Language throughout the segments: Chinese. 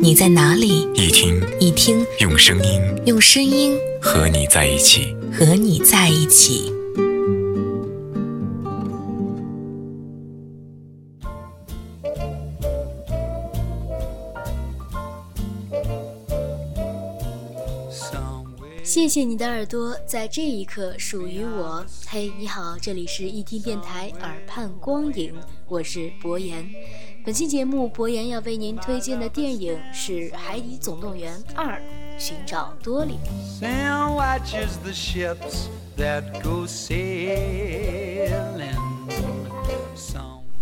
你在哪里，一听一听，用声音，用声音和你在一起，和你在一起。谢谢你的耳朵，在这一刻属于我。嘿，你好，这里是一听电台耳畔光影，我是博言。本期节目，博言要为您推荐的电影是《海底总动员二：寻找多莉》。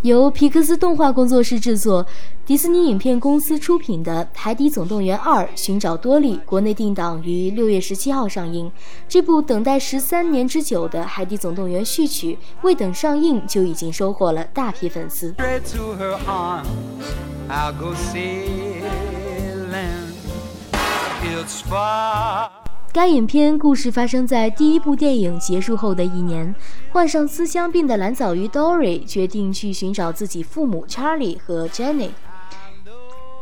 由皮克斯动画工作室制作、迪士尼影片公司出品的《海底总动员二：寻找多莉》，国内定档于六月十七号上映。这部等待十三年之久的《海底总动员》续曲，未等上映就已经收获了大批粉丝。该影片故事发生在第一部电影结束后的一年，患上思乡病的蓝藻鱼 Dory 决定去寻找自己父母 Charlie 和 Jenny。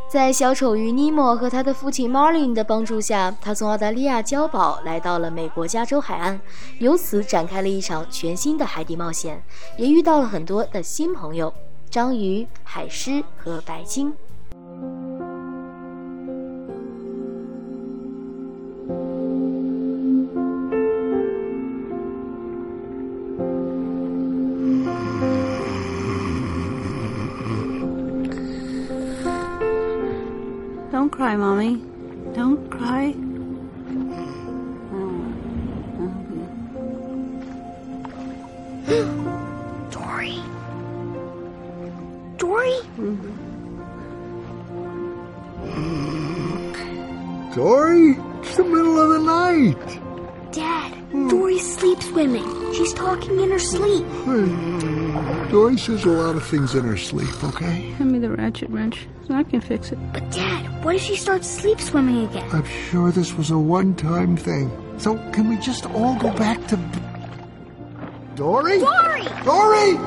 在小丑鱼尼莫和他的父亲 Marlin 的帮助下，他从澳大利亚礁堡来到了美国加州海岸，由此展开了一场全新的海底冒险，也遇到了很多的新朋友：章鱼、海狮和白鲸。Cry, Mommy. Don't cry. Dory. Dory? Dory? It's the middle of the night. Dad, hmm. Dory's sleep swimming. She's talking in her sleep. Dory says a lot of things in her sleep, okay? Hand me the ratchet wrench I can fix it. But, Dad, what if she starts sleep swimming again? I'm sure this was a one time thing. So, can we just all go back to. Dory? Dory! Dory!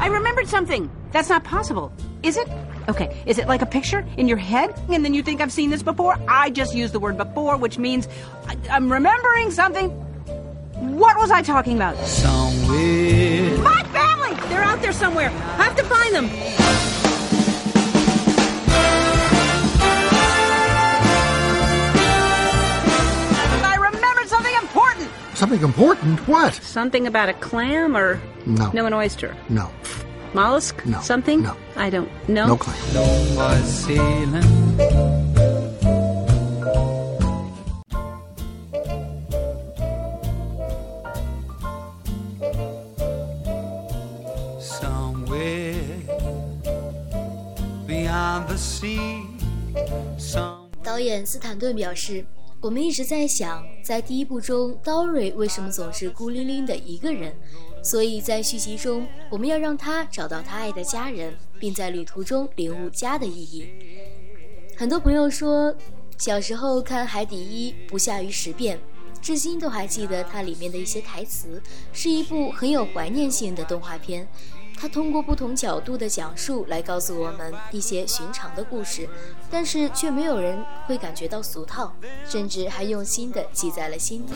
I remembered something. That's not possible. Is it? Okay, is it like a picture in your head? And then you think I've seen this before? I just used the word before, which means I'm remembering something. What was I talking about? Somewhere. My family! They're out there somewhere. I have to find them. I remembered something important. Something important? What? Something about a clam or no. No, an oyster. No. Mollusk? No. Something? No. I don't know. No clam. No sailing. 导演斯坦顿表示：“我们一直在想，在第一部中，Dory 为什么总是孤零零的一个人？所以在续集中，我们要让他找到他爱的家人，并在旅途中领悟家的意义。”很多朋友说，小时候看《海底一》不下于十遍，至今都还记得它里面的一些台词，是一部很有怀念性的动画片。他通过不同角度的讲述来告诉我们一些寻常的故事，但是却没有人会感觉到俗套，甚至还用心的记在了心底。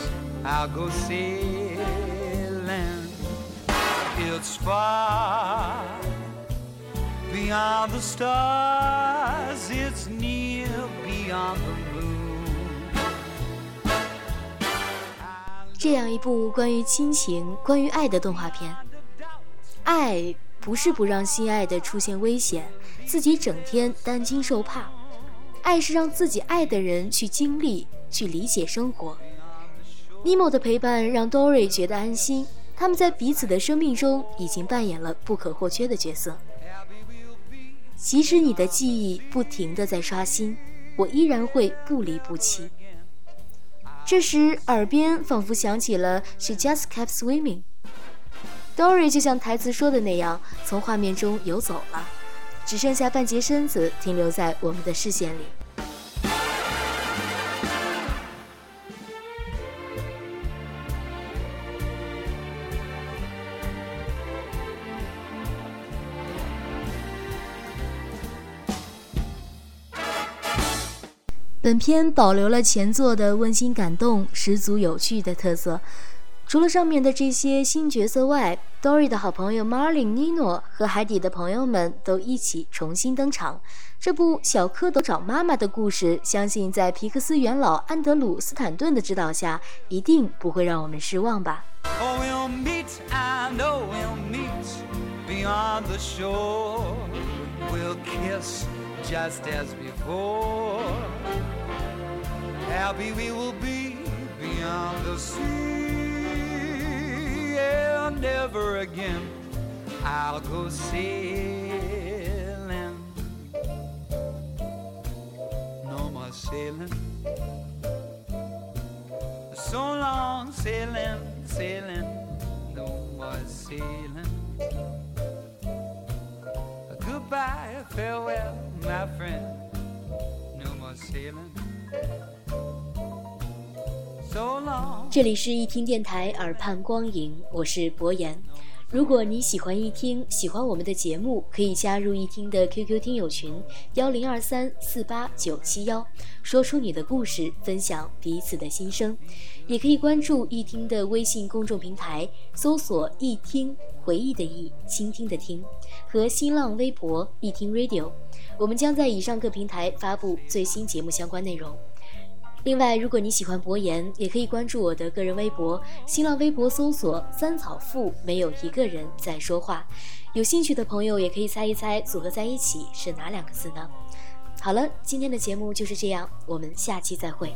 这样一部关于亲情、关于爱的动画片。爱不是不让心爱的出现危险，自己整天担惊受怕。爱是让自己爱的人去经历、去理解生活。尼莫的陪伴让 Dory 觉得安心，他们在彼此的生命中已经扮演了不可或缺的角色。即使你的记忆不停的在刷新，我依然会不离不弃。这时，耳边仿佛响起了 “She just kept swimming”。Dory 就像台词说的那样，从画面中游走了，只剩下半截身子停留在我们的视线里。本片保留了前作的温馨感动、十足有趣的特色。除了上面的这些新角色外，Dory 的好朋友 Marlin、Nino 和海底的朋友们都一起重新登场。这部小蝌蚪找妈妈的故事，相信在皮克斯元老安德鲁·斯坦顿的指导下，一定不会让我们失望吧。just as before. Happy we will be beyond the sea, and never again I'll go sailing. No more sailing. So long sailing, sailing, no more sailing. Goodbye, farewell. my friend, no more sailing. 这里是一听电台耳畔光影，我是博言。如果你喜欢一听，喜欢我们的节目，可以加入一听的 QQ 听友群幺零二三四八九七幺，说出你的故事，分享彼此的心声。也可以关注一听的微信公众平台，搜索“一听”，回忆的忆，倾听的听，和新浪微博“一听 Radio”。我们将在以上各平台发布最新节目相关内容。另外，如果你喜欢博言，也可以关注我的个人微博，新浪微博搜索“三草富”，没有一个人在说话。有兴趣的朋友也可以猜一猜，组合在一起是哪两个字呢？好了，今天的节目就是这样，我们下期再会。